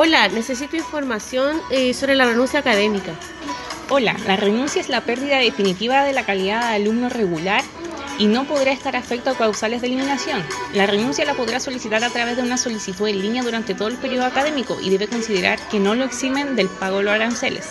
Hola, necesito información eh, sobre la renuncia académica. Hola, la renuncia es la pérdida definitiva de la calidad de alumno regular y no podrá estar afecto a causales de eliminación. La renuncia la podrá solicitar a través de una solicitud en línea durante todo el periodo académico y debe considerar que no lo eximen del pago de los aranceles.